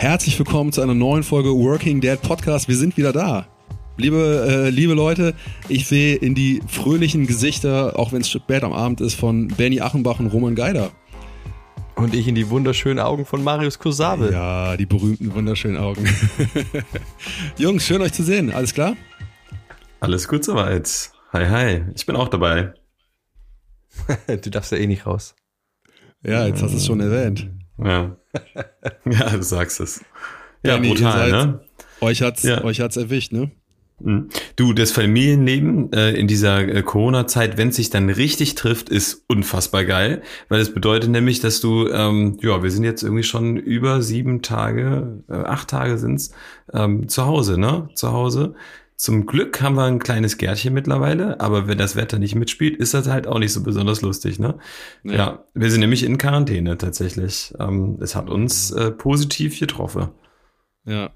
Herzlich willkommen zu einer neuen Folge Working Dad Podcast. Wir sind wieder da. Liebe, äh, liebe Leute, ich sehe in die fröhlichen Gesichter, auch wenn es spät am Abend ist, von Benny Achenbach und Roman Geider. Und ich in die wunderschönen Augen von Marius Kosabe. Ja, die berühmten, wunderschönen Augen. Jungs, schön euch zu sehen. Alles klar? Alles gut soweit. Hi, hi. Ich bin auch dabei. du darfst ja eh nicht raus. Ja, jetzt hast du es schon erwähnt. Ja. ja, du sagst es. Ja, Benni, brutal, ne? Euch hat's, ja. euch hat's erwischt, ne? Mhm. Du, das Familienleben äh, in dieser äh, Corona-Zeit, wenn es sich dann richtig trifft, ist unfassbar geil, weil es bedeutet nämlich, dass du, ähm, ja, wir sind jetzt irgendwie schon über sieben Tage, äh, acht Tage sind's ähm, zu Hause, ne? Zu Hause. Zum Glück haben wir ein kleines Gärtchen mittlerweile, aber wenn das Wetter nicht mitspielt, ist das halt auch nicht so besonders lustig, ne? Ja, ja wir sind nämlich in Quarantäne tatsächlich. Ähm, es hat uns äh, positiv getroffen. Ja,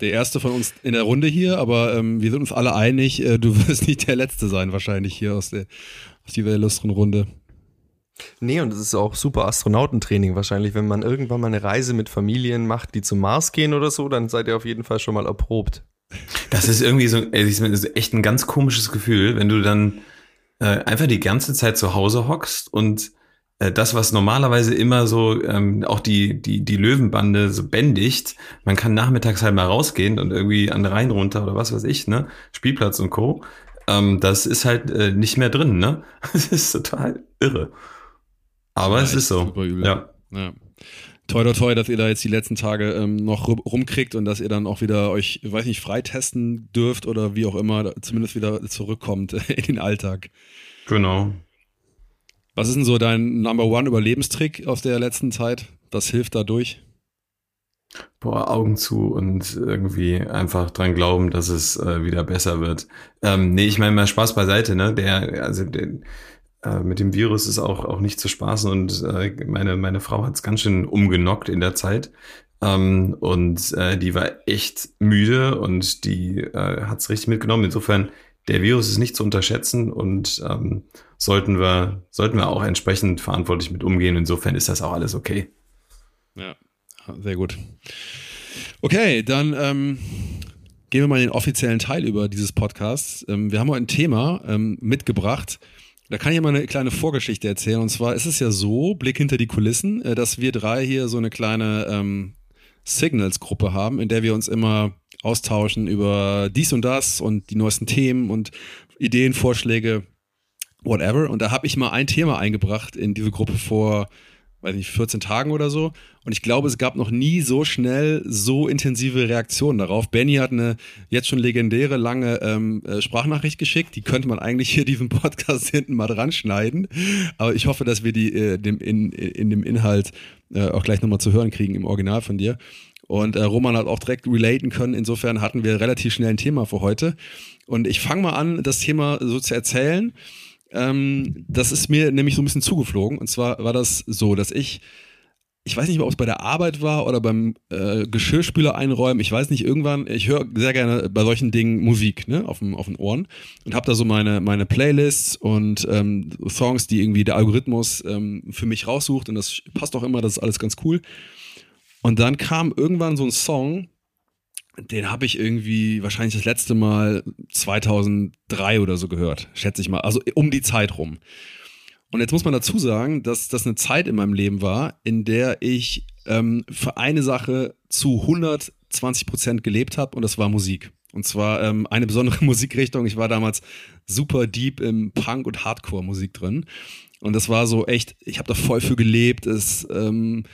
der erste von uns in der Runde hier, aber ähm, wir sind uns alle einig, äh, du wirst nicht der Letzte sein, wahrscheinlich hier aus, der, aus dieser illustren Runde. Nee, und es ist auch super Astronautentraining wahrscheinlich. Wenn man irgendwann mal eine Reise mit Familien macht, die zum Mars gehen oder so, dann seid ihr auf jeden Fall schon mal erprobt. Das ist irgendwie so, ist echt ein ganz komisches Gefühl, wenn du dann äh, einfach die ganze Zeit zu Hause hockst und äh, das, was normalerweise immer so ähm, auch die, die, die Löwenbande so bändigt, man kann nachmittags halt mal rausgehen und irgendwie an den Rhein runter oder was weiß ich, ne? Spielplatz und Co. Ähm, das ist halt äh, nicht mehr drin, ne? Das ist total irre. Aber ja, es ist so. Ja. ja. Toi, toi, toi, dass ihr da jetzt die letzten Tage ähm, noch rumkriegt und dass ihr dann auch wieder euch, weiß nicht, freitesten dürft oder wie auch immer, zumindest wieder zurückkommt in den Alltag. Genau. Was ist denn so dein Number One Überlebenstrick aus der letzten Zeit? Was hilft da durch? Boah, Augen zu und irgendwie einfach dran glauben, dass es äh, wieder besser wird. Ähm, nee, ich meine mal Spaß beiseite, ne? Der, also der, äh, mit dem Virus ist auch, auch nicht zu spaßen und äh, meine, meine Frau hat es ganz schön umgenockt in der Zeit. Ähm, und äh, die war echt müde und die äh, hat es richtig mitgenommen. Insofern, der Virus ist nicht zu unterschätzen und ähm, sollten wir, sollten wir auch entsprechend verantwortlich mit umgehen. Insofern ist das auch alles okay. Ja, sehr gut. Okay, dann ähm, gehen wir mal in den offiziellen Teil über dieses Podcasts. Ähm, wir haben heute ein Thema ähm, mitgebracht. Da kann ich mal eine kleine Vorgeschichte erzählen. Und zwar ist es ja so, Blick hinter die Kulissen, äh, dass wir drei hier so eine kleine ähm, Signals-Gruppe haben, in der wir uns immer austauschen über dies und das und die neuesten Themen und Ideen, Vorschläge whatever. Und da habe ich mal ein Thema eingebracht in diese Gruppe vor, weiß nicht, 14 Tagen oder so. Und ich glaube, es gab noch nie so schnell so intensive Reaktionen darauf. Benny hat eine jetzt schon legendäre lange ähm, äh, Sprachnachricht geschickt. Die könnte man eigentlich hier diesen Podcast hinten mal dran schneiden. Aber ich hoffe, dass wir die äh, dem in, in dem Inhalt äh, auch gleich nochmal zu hören kriegen im Original von dir. Und äh, Roman hat auch direkt relaten können. Insofern hatten wir relativ schnell ein Thema für heute. Und ich fange mal an, das Thema so zu erzählen. Ähm, das ist mir nämlich so ein bisschen zugeflogen. Und zwar war das so, dass ich, ich weiß nicht mehr, ob es bei der Arbeit war oder beim äh, Geschirrspüler einräumen. Ich weiß nicht, irgendwann, ich höre sehr gerne bei solchen Dingen Musik ne, auf, dem, auf den Ohren und habe da so meine, meine Playlists und ähm, Songs, die irgendwie der Algorithmus ähm, für mich raussucht. Und das passt auch immer, das ist alles ganz cool. Und dann kam irgendwann so ein Song, den habe ich irgendwie wahrscheinlich das letzte Mal 2003 oder so gehört, schätze ich mal. Also um die Zeit rum. Und jetzt muss man dazu sagen, dass das eine Zeit in meinem Leben war, in der ich ähm, für eine Sache zu 120 Prozent gelebt habe und das war Musik. Und zwar ähm, eine besondere Musikrichtung. Ich war damals super deep im Punk- und Hardcore-Musik drin. Und das war so echt, ich habe da voll für gelebt. Es ähm,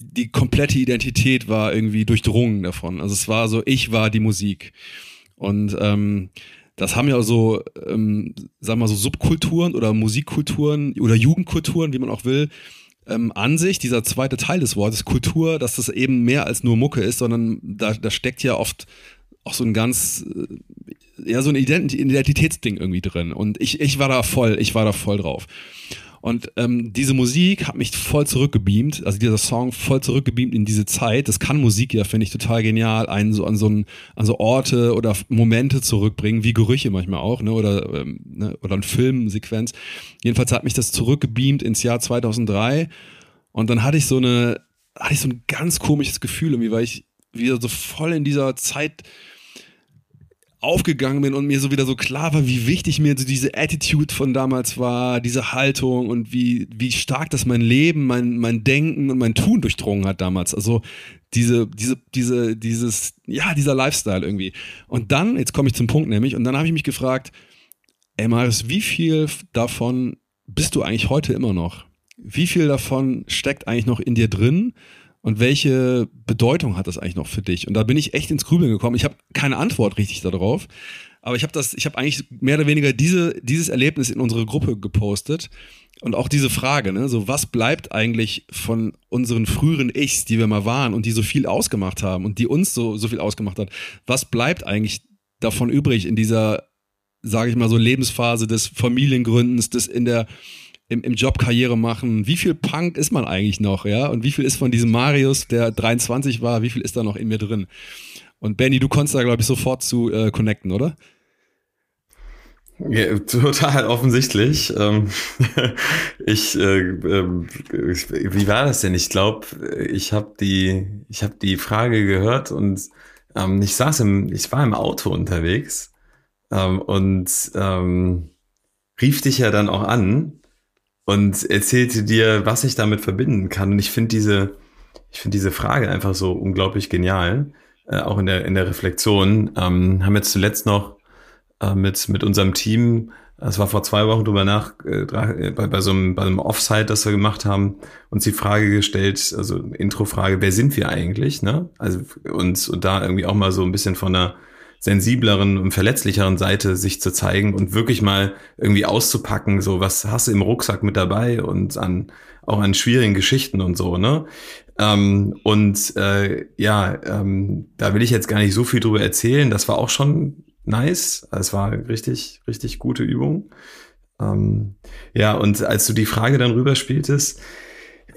die komplette Identität war irgendwie durchdrungen davon. Also es war so, ich war die Musik. Und ähm, das haben ja so, ähm, sagen wir mal so Subkulturen oder Musikkulturen oder Jugendkulturen, wie man auch will, ähm, an sich, dieser zweite Teil des Wortes, Kultur, dass das eben mehr als nur Mucke ist, sondern da, da steckt ja oft auch so ein ganz, äh, ja, so ein Identitätsding irgendwie drin. Und ich, ich war da voll, ich war da voll drauf. Und ähm, diese Musik hat mich voll zurückgebeamt, also dieser Song voll zurückgebeamt in diese Zeit. Das kann Musik ja, finde ich, total genial, einen so an so, ein, an so Orte oder Momente zurückbringen, wie Gerüche manchmal auch, ne? Oder, ähm, ne? oder ein Filmsequenz. Jedenfalls hat mich das zurückgebeamt ins Jahr 2003. Und dann hatte ich so eine, hatte ich so ein ganz komisches Gefühl, irgendwie, weil ich wieder so voll in dieser Zeit aufgegangen bin und mir so wieder so klar war, wie wichtig mir so diese Attitude von damals war, diese Haltung und wie, wie stark das mein Leben, mein, mein Denken und mein Tun durchdrungen hat damals. Also diese, diese, diese, dieses, ja, dieser Lifestyle irgendwie. Und dann, jetzt komme ich zum Punkt nämlich, und dann habe ich mich gefragt, ey Marius, wie viel davon bist du eigentlich heute immer noch? Wie viel davon steckt eigentlich noch in dir drin? Und welche Bedeutung hat das eigentlich noch für dich? Und da bin ich echt ins Grübeln gekommen. Ich habe keine Antwort richtig darauf. Aber ich habe das, ich habe eigentlich mehr oder weniger diese, dieses Erlebnis in unsere Gruppe gepostet. Und auch diese Frage, ne, so was bleibt eigentlich von unseren früheren Ichs, die wir mal waren und die so viel ausgemacht haben und die uns so, so viel ausgemacht hat? Was bleibt eigentlich davon übrig in dieser, sage ich mal so, Lebensphase des Familiengründens, des in der, im, im Job Karriere machen. Wie viel Punk ist man eigentlich noch, ja? Und wie viel ist von diesem Marius, der 23 war, wie viel ist da noch in mir drin? Und Benny, du konntest da, glaube ich, sofort zu äh, connecten, oder? Ja, total offensichtlich. Ähm, ich, äh, äh, wie war das denn? Ich glaube, ich habe die, ich habe die Frage gehört und ähm, ich saß im, ich war im Auto unterwegs ähm, und ähm, rief dich ja dann auch an und erzählte dir, was ich damit verbinden kann. Und ich finde diese, ich finde diese Frage einfach so unglaublich genial, äh, auch in der in der Reflexion. Ähm, haben jetzt zuletzt noch äh, mit mit unserem Team, das war vor zwei Wochen drüber nach äh, bei, bei so einem bei einem Offsite, das wir gemacht haben, uns die Frage gestellt, also Introfrage, wer sind wir eigentlich? Ne? Also uns und da irgendwie auch mal so ein bisschen von einer sensibleren und verletzlicheren Seite sich zu zeigen und wirklich mal irgendwie auszupacken, so was hast du im Rucksack mit dabei und an auch an schwierigen Geschichten und so, ne? Ähm, und äh, ja, ähm, da will ich jetzt gar nicht so viel drüber erzählen. Das war auch schon nice. Es war richtig, richtig gute Übung. Ähm, ja, und als du die Frage dann rüberspieltest,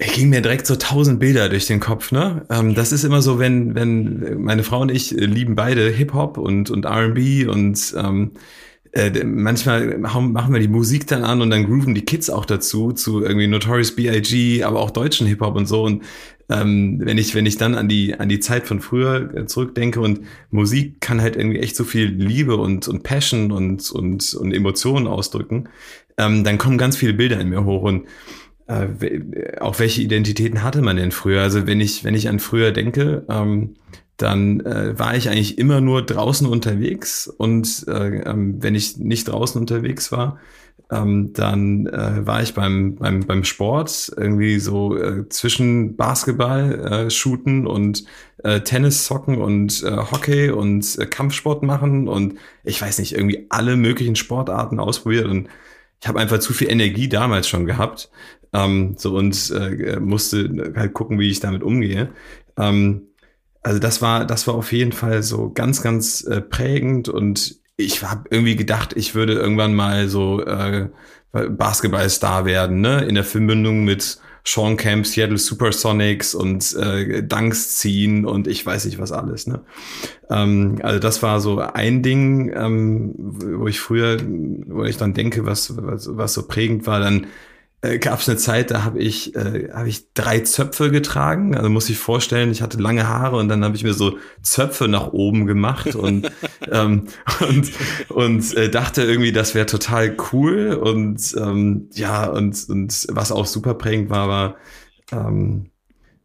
ging mir direkt so tausend Bilder durch den Kopf, ne? Ähm, das ist immer so, wenn, wenn meine Frau und ich lieben beide Hip-Hop und, und RB und ähm, äh, manchmal machen wir die Musik dann an und dann grooven die Kids auch dazu, zu irgendwie Notorious B.I.G., aber auch deutschen Hip-Hop und so. Und ähm, wenn ich, wenn ich dann an die, an die Zeit von früher äh, zurückdenke und Musik kann halt irgendwie echt so viel Liebe und, und Passion und, und, und Emotionen ausdrücken, ähm, dann kommen ganz viele Bilder in mir hoch und äh, auch welche Identitäten hatte man denn früher? Also wenn ich, wenn ich an früher denke, ähm, dann äh, war ich eigentlich immer nur draußen unterwegs und äh, ähm, wenn ich nicht draußen unterwegs war, ähm, dann äh, war ich beim, beim, beim Sport irgendwie so äh, zwischen Basketball, äh, shooten und äh, Tennis zocken und äh, Hockey und äh, Kampfsport machen und ich weiß nicht, irgendwie alle möglichen Sportarten ausprobiert und ich habe einfach zu viel Energie damals schon gehabt, ähm, so und äh, musste halt gucken, wie ich damit umgehe. Ähm, also das war, das war auf jeden Fall so ganz, ganz äh, prägend und ich habe irgendwie gedacht, ich würde irgendwann mal so äh, Basketballstar werden, ne? In der Verbindung mit Sean Camp, Seattle Supersonics und äh, Dunks ziehen und ich weiß nicht was alles. Ne? Ähm, also das war so ein Ding, ähm, wo ich früher, wo ich dann denke, was, was, was so prägend war, dann äh, gab es eine Zeit, da habe ich, äh, hab ich drei Zöpfe getragen. Also muss ich vorstellen, ich hatte lange Haare und dann habe ich mir so Zöpfe nach oben gemacht und, ähm, und, und äh, dachte irgendwie, das wäre total cool. Und ähm, ja, und, und was auch super prägend war, war, ähm,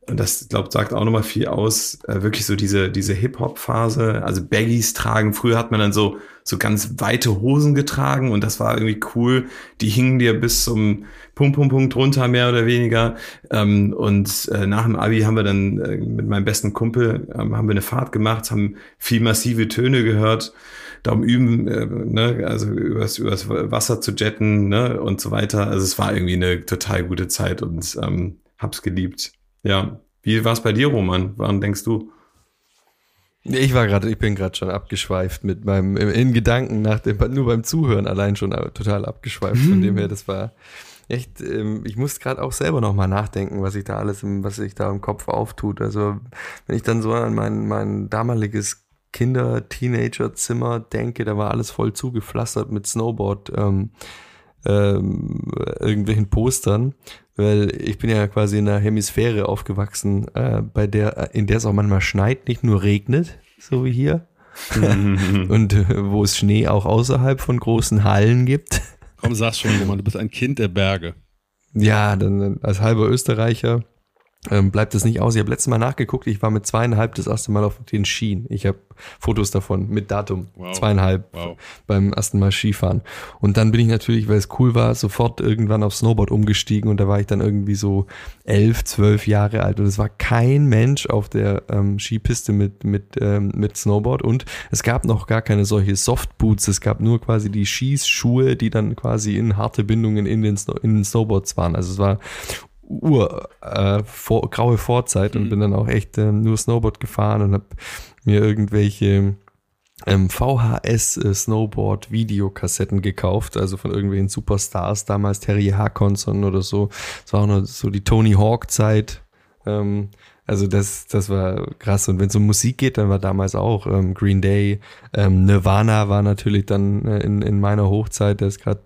und das, glaube sagt auch nochmal viel aus, äh, wirklich so diese, diese Hip-Hop-Phase, also Baggies tragen. Früher hat man dann so, so ganz weite Hosen getragen und das war irgendwie cool. Die hingen dir bis zum Punkt, Punkt, Punkt runter, mehr oder weniger. Ähm, und äh, nach dem Abi haben wir dann äh, mit meinem besten Kumpel, ähm, haben wir eine Fahrt gemacht, haben viel massive Töne gehört darum üben, äh, ne, also übers, übers Wasser zu jetten, ne, und so weiter. Also es war irgendwie eine total gute Zeit und ähm, hab's geliebt. Ja. Wie war es bei dir, Roman? Wann denkst du? Ich war gerade, ich bin gerade schon abgeschweift mit meinem, in Gedanken nach dem, nur beim Zuhören allein schon total abgeschweift. Von dem her, das war echt, ähm, ich muss gerade auch selber nochmal nachdenken, was ich da alles, was sich da im Kopf auftut. Also, wenn ich dann so an mein, mein damaliges Kinder-Teenager-Zimmer denke, da war alles voll zugepflastert mit Snowboard, ähm, ähm, irgendwelchen Postern, weil ich bin ja quasi in einer Hemisphäre aufgewachsen, äh, bei der, in der es auch manchmal schneit, nicht nur regnet, so wie hier. und äh, wo es Schnee auch außerhalb von großen Hallen gibt. Komm, sag's schon, Roman, du bist ein Kind der Berge. Ja, dann als halber Österreicher ähm, bleibt es nicht aus. Ich habe letztes Mal nachgeguckt, ich war mit zweieinhalb das erste Mal auf den Skien. Ich habe Fotos davon mit Datum. Wow. Zweieinhalb wow. beim ersten Mal Skifahren. Und dann bin ich natürlich, weil es cool war, sofort irgendwann auf Snowboard umgestiegen und da war ich dann irgendwie so elf, zwölf Jahre alt und es war kein Mensch auf der ähm, Skipiste mit, mit, ähm, mit Snowboard und es gab noch gar keine solche Softboots. Es gab nur quasi die Schießschuhe, die dann quasi in harte Bindungen in den, in den Snowboards waren. Also es war ur äh, vor, graue Vorzeit und mhm. bin dann auch echt äh, nur Snowboard gefahren und habe mir irgendwelche ähm, VHS äh, Snowboard Videokassetten gekauft, also von irgendwelchen Superstars, damals Terry Harkonson oder so. Es war auch noch so die Tony Hawk Zeit. Ähm, also das, das war krass. Und wenn es um Musik geht, dann war damals auch ähm, Green Day, ähm, Nirvana war natürlich dann äh, in, in meiner Hochzeit. Das gerade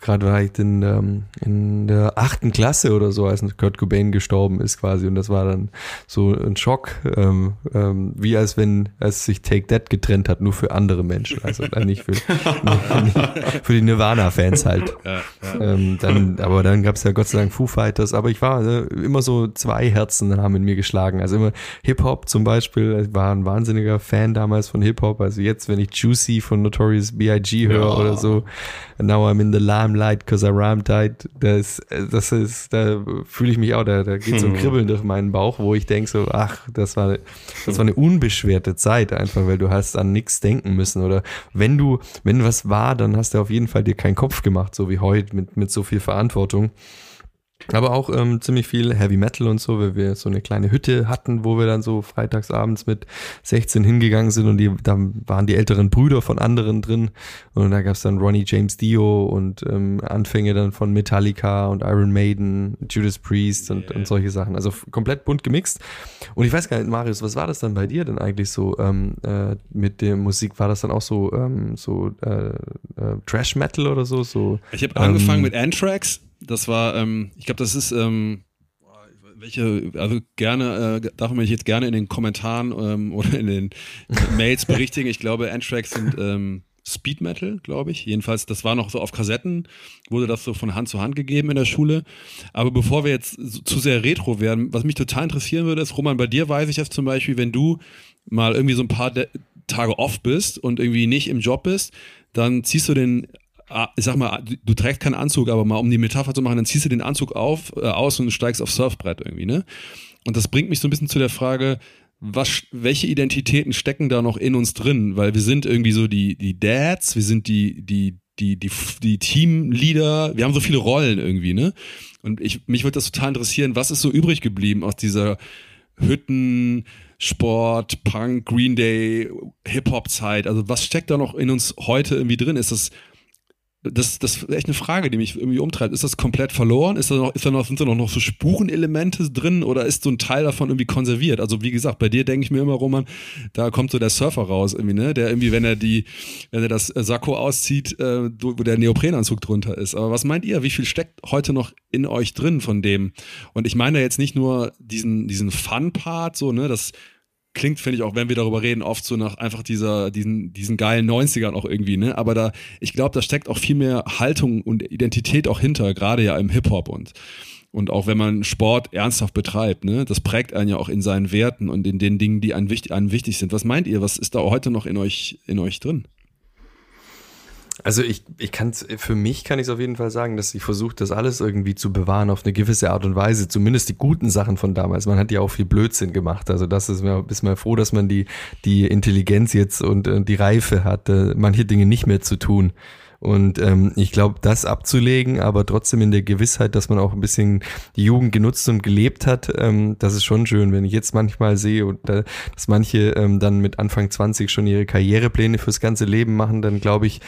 gerade war ich in, ähm, in der achten Klasse oder so, als Kurt Cobain gestorben ist quasi. Und das war dann so ein Schock, ähm, ähm, wie als wenn als sich Take That getrennt hat, nur für andere Menschen. Also nicht für, für die Nirvana-Fans halt. Ja, ja. Ähm, dann, aber dann gab es ja Gott sei Dank Foo Fighters. Aber ich war äh, immer so zwei Herzen haben in mir geschlagen. Also immer Hip-Hop zum Beispiel, ich war ein wahnsinniger Fan damals von Hip-Hop. Also jetzt, wenn ich Juicy von Notorious B.I.G. höre ja. oder so, Now I'm in the limelight cause I rhyme tight, das, das ist, da fühle ich mich auch, da, da geht so ein Kribbeln durch meinen Bauch, wo ich denke so, ach, das war, das war eine unbeschwerte Zeit einfach, weil du hast an nichts denken müssen oder wenn du, wenn was war, dann hast du auf jeden Fall dir keinen Kopf gemacht, so wie heute mit, mit so viel Verantwortung. Aber auch ähm, ziemlich viel Heavy Metal und so, weil wir so eine kleine Hütte hatten, wo wir dann so freitagsabends mit 16 hingegangen sind und die, da waren die älteren Brüder von anderen drin und da gab's dann Ronnie James Dio und ähm, Anfänge dann von Metallica und Iron Maiden, Judas Priest und, yeah. und solche Sachen. Also komplett bunt gemixt. Und ich weiß gar nicht, Marius, was war das dann bei dir denn eigentlich so ähm, äh, mit der Musik? War das dann auch so, ähm, so äh, äh, Trash Metal oder so? so ich habe angefangen ähm, mit Anthrax das war, ähm, ich glaube, das ist, ähm, welche, also gerne, äh, darf man mich jetzt gerne in den Kommentaren ähm, oder in den Mails berichtigen. Ich glaube, Anthrax sind ähm, Speed Metal, glaube ich. Jedenfalls, das war noch so auf Kassetten, wurde das so von Hand zu Hand gegeben in der Schule. Aber bevor wir jetzt zu sehr retro werden, was mich total interessieren würde, ist, Roman, bei dir weiß ich jetzt zum Beispiel, wenn du mal irgendwie so ein paar De Tage off bist und irgendwie nicht im Job bist, dann ziehst du den ich sag mal, du trägst keinen Anzug, aber mal um die Metapher zu machen, dann ziehst du den Anzug auf, äh, aus und steigst aufs Surfbrett irgendwie, ne? Und das bringt mich so ein bisschen zu der Frage, was, welche Identitäten stecken da noch in uns drin? Weil wir sind irgendwie so die, die Dads, wir sind die, die, die, die, die Teamleader, wir haben so viele Rollen irgendwie, ne? Und ich, mich würde das total interessieren, was ist so übrig geblieben aus dieser Hütten, Sport, Punk, Green Day, Hip-Hop-Zeit? Also was steckt da noch in uns heute irgendwie drin? Ist das das, das ist echt eine Frage, die mich irgendwie umtreibt. Ist das komplett verloren? Ist da noch, ist da noch, sind da noch, so Spurenelemente drin oder ist so ein Teil davon irgendwie konserviert? Also wie gesagt, bei dir denke ich mir immer, Roman, da kommt so der Surfer raus irgendwie, ne? Der irgendwie, wenn er die, wenn er das Sakko auszieht, äh, wo der Neoprenanzug drunter ist. Aber was meint ihr? Wie viel steckt heute noch in euch drin von dem? Und ich meine jetzt nicht nur diesen, diesen Fun-Part, so, ne? Das klingt, finde ich auch, wenn wir darüber reden, oft so nach einfach dieser, diesen, diesen geilen 90ern auch irgendwie, ne? Aber da, ich glaube, da steckt auch viel mehr Haltung und Identität auch hinter, gerade ja im Hip-Hop und, und auch wenn man Sport ernsthaft betreibt, ne? Das prägt einen ja auch in seinen Werten und in den Dingen, die einem wichtig, einem wichtig sind. Was meint ihr? Was ist da heute noch in euch, in euch drin? Also ich, ich kann für mich kann ich es auf jeden Fall sagen, dass ich versuche, das alles irgendwie zu bewahren auf eine gewisse Art und Weise. Zumindest die guten Sachen von damals. Man hat ja auch viel Blödsinn gemacht. Also das ist mir, ist mir froh, dass man die, die Intelligenz jetzt und, und die Reife hat, manche Dinge nicht mehr zu tun Und ähm, ich glaube, das abzulegen, aber trotzdem in der Gewissheit, dass man auch ein bisschen die Jugend genutzt und gelebt hat, ähm, das ist schon schön, wenn ich jetzt manchmal sehe, und, äh, dass manche ähm, dann mit Anfang 20 schon ihre Karrierepläne fürs ganze Leben machen, dann glaube ich,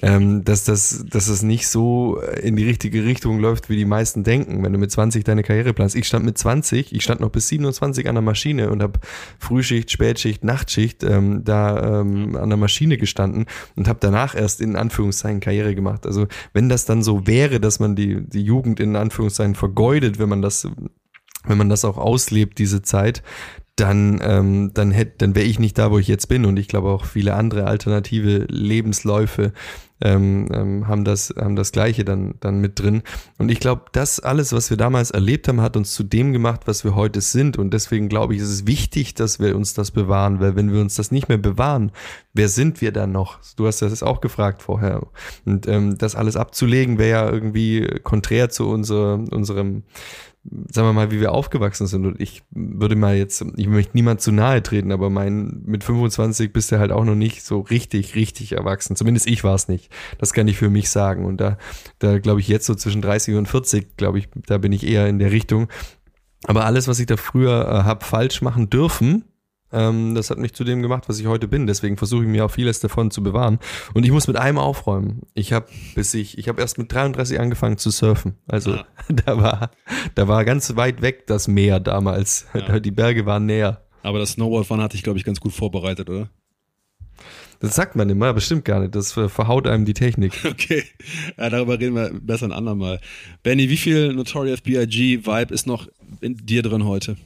ähm, dass das, dass das nicht so in die richtige Richtung läuft, wie die meisten denken. Wenn du mit 20 deine Karriere planst. Ich stand mit 20, ich stand noch bis 27 an der Maschine und habe Frühschicht, Spätschicht, Nachtschicht ähm, da ähm, an der Maschine gestanden und habe danach erst in Anführungszeichen Karriere gemacht. Also wenn das dann so wäre, dass man die, die Jugend in Anführungszeichen vergeudet, wenn man das wenn man das auch auslebt, diese Zeit, dann, ähm, dann hätte, dann wäre ich nicht da, wo ich jetzt bin. Und ich glaube auch viele andere alternative Lebensläufe ähm, ähm, haben das, haben das Gleiche dann, dann mit drin. Und ich glaube, das alles, was wir damals erlebt haben, hat uns zu dem gemacht, was wir heute sind. Und deswegen glaube ich, ist es wichtig, dass wir uns das bewahren, weil wenn wir uns das nicht mehr bewahren, wer sind wir dann noch? Du hast das auch gefragt vorher. Und ähm, das alles abzulegen, wäre ja irgendwie konträr zu unser, unserem sagen wir mal, wie wir aufgewachsen sind. Und ich würde mal jetzt, ich möchte niemand zu nahe treten, aber mein, mit 25 bist du halt auch noch nicht so richtig, richtig erwachsen. Zumindest ich war es nicht. Das kann ich für mich sagen. Und da, da glaube ich jetzt so zwischen 30 und 40, glaube ich, da bin ich eher in der Richtung. Aber alles, was ich da früher äh, habe falsch machen dürfen, ähm, das hat mich zu dem gemacht, was ich heute bin. Deswegen versuche ich mir auch vieles davon zu bewahren. Und ich muss mit einem aufräumen. Ich habe bis ich, ich habe erst mit 33 angefangen zu surfen. Also ah. da war, da war ganz weit weg das Meer damals. Ja. Die Berge waren näher. Aber das Snowboardfahren hatte ich, glaube ich, ganz gut vorbereitet, oder? Das sagt man immer, bestimmt gar nicht. Das verhaut einem die Technik. Okay, ja, darüber reden wir besser ein andermal. Benny, wie viel Notorious B.I.G. Vibe ist noch in dir drin heute?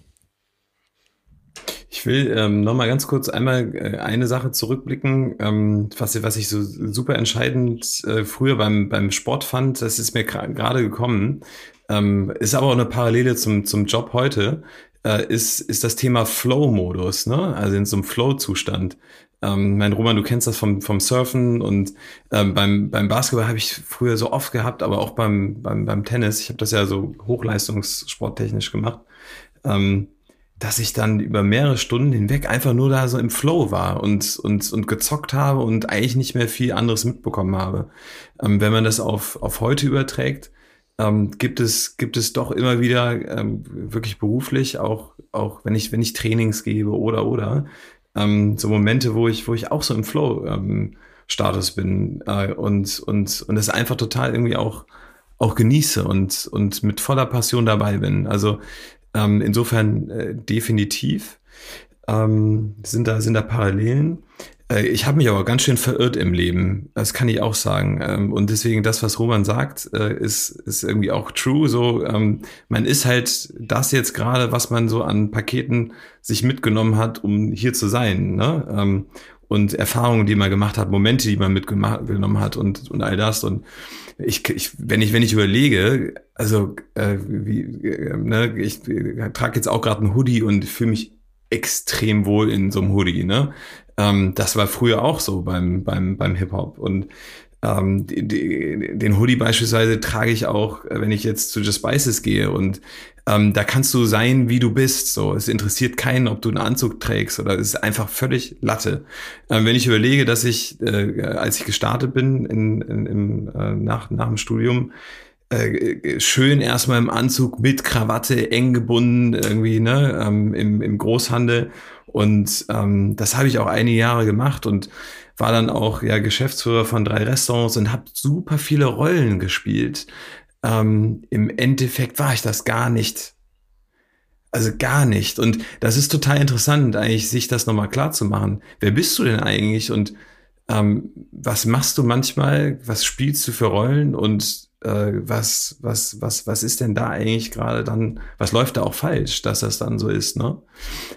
Ich will ähm, noch mal ganz kurz einmal äh, eine Sache zurückblicken, ähm, was, was ich so super entscheidend äh, früher beim, beim Sport fand, das ist mir gerade gekommen, ähm, ist aber auch eine Parallele zum, zum Job heute, äh, ist, ist das Thema Flow-Modus, ne? also in so einem Flow-Zustand. Ähm, mein Roman, du kennst das vom, vom Surfen und ähm, beim, beim Basketball habe ich früher so oft gehabt, aber auch beim, beim, beim Tennis. Ich habe das ja so hochleistungssporttechnisch gemacht. Ähm, dass ich dann über mehrere Stunden hinweg einfach nur da so im Flow war und, und, und gezockt habe und eigentlich nicht mehr viel anderes mitbekommen habe. Ähm, wenn man das auf, auf heute überträgt, ähm, gibt es, gibt es doch immer wieder ähm, wirklich beruflich, auch, auch wenn ich, wenn ich Trainings gebe oder, oder, ähm, so Momente, wo ich, wo ich auch so im Flow, ähm, Status bin äh, und, und, und das einfach total irgendwie auch, auch genieße und, und mit voller Passion dabei bin. Also ähm, insofern äh, definitiv ähm, sind, da, sind da Parallelen. Äh, ich habe mich aber ganz schön verirrt im Leben, das kann ich auch sagen. Ähm, und deswegen das, was Roman sagt, äh, ist, ist irgendwie auch true. So, ähm, man ist halt das jetzt gerade, was man so an Paketen sich mitgenommen hat, um hier zu sein. Ne? Ähm, und Erfahrungen, die man gemacht hat, Momente, die man mitgenommen hat und, und all das. Und ich, ich, wenn ich, wenn ich überlege, also äh, wie, äh, ne, ich äh, trage jetzt auch gerade einen Hoodie und fühle mich extrem wohl in so einem Hoodie, ne? Ähm, das war früher auch so beim, beim, beim Hip-Hop. Und ähm, die, die, den Hoodie beispielsweise trage ich auch, wenn ich jetzt zu Just Spices gehe und ähm, da kannst du sein, wie du bist. So, es interessiert keinen, ob du einen Anzug trägst oder es ist einfach völlig Latte. Ähm, wenn ich überlege, dass ich, äh, als ich gestartet bin in, in, im, äh, nach, nach dem Studium, äh, schön erstmal im Anzug mit Krawatte eng gebunden irgendwie ne ähm, im, im Großhandel und ähm, das habe ich auch einige Jahre gemacht und war dann auch ja Geschäftsführer von drei Restaurants und habe super viele Rollen gespielt ähm, im Endeffekt war ich das gar nicht. Also gar nicht. Und das ist total interessant, eigentlich, sich das nochmal klar zu machen. Wer bist du denn eigentlich und ähm, was machst du manchmal? Was spielst du für Rollen und äh, was, was, was, was ist denn da eigentlich gerade dann, was läuft da auch falsch, dass das dann so ist, ne?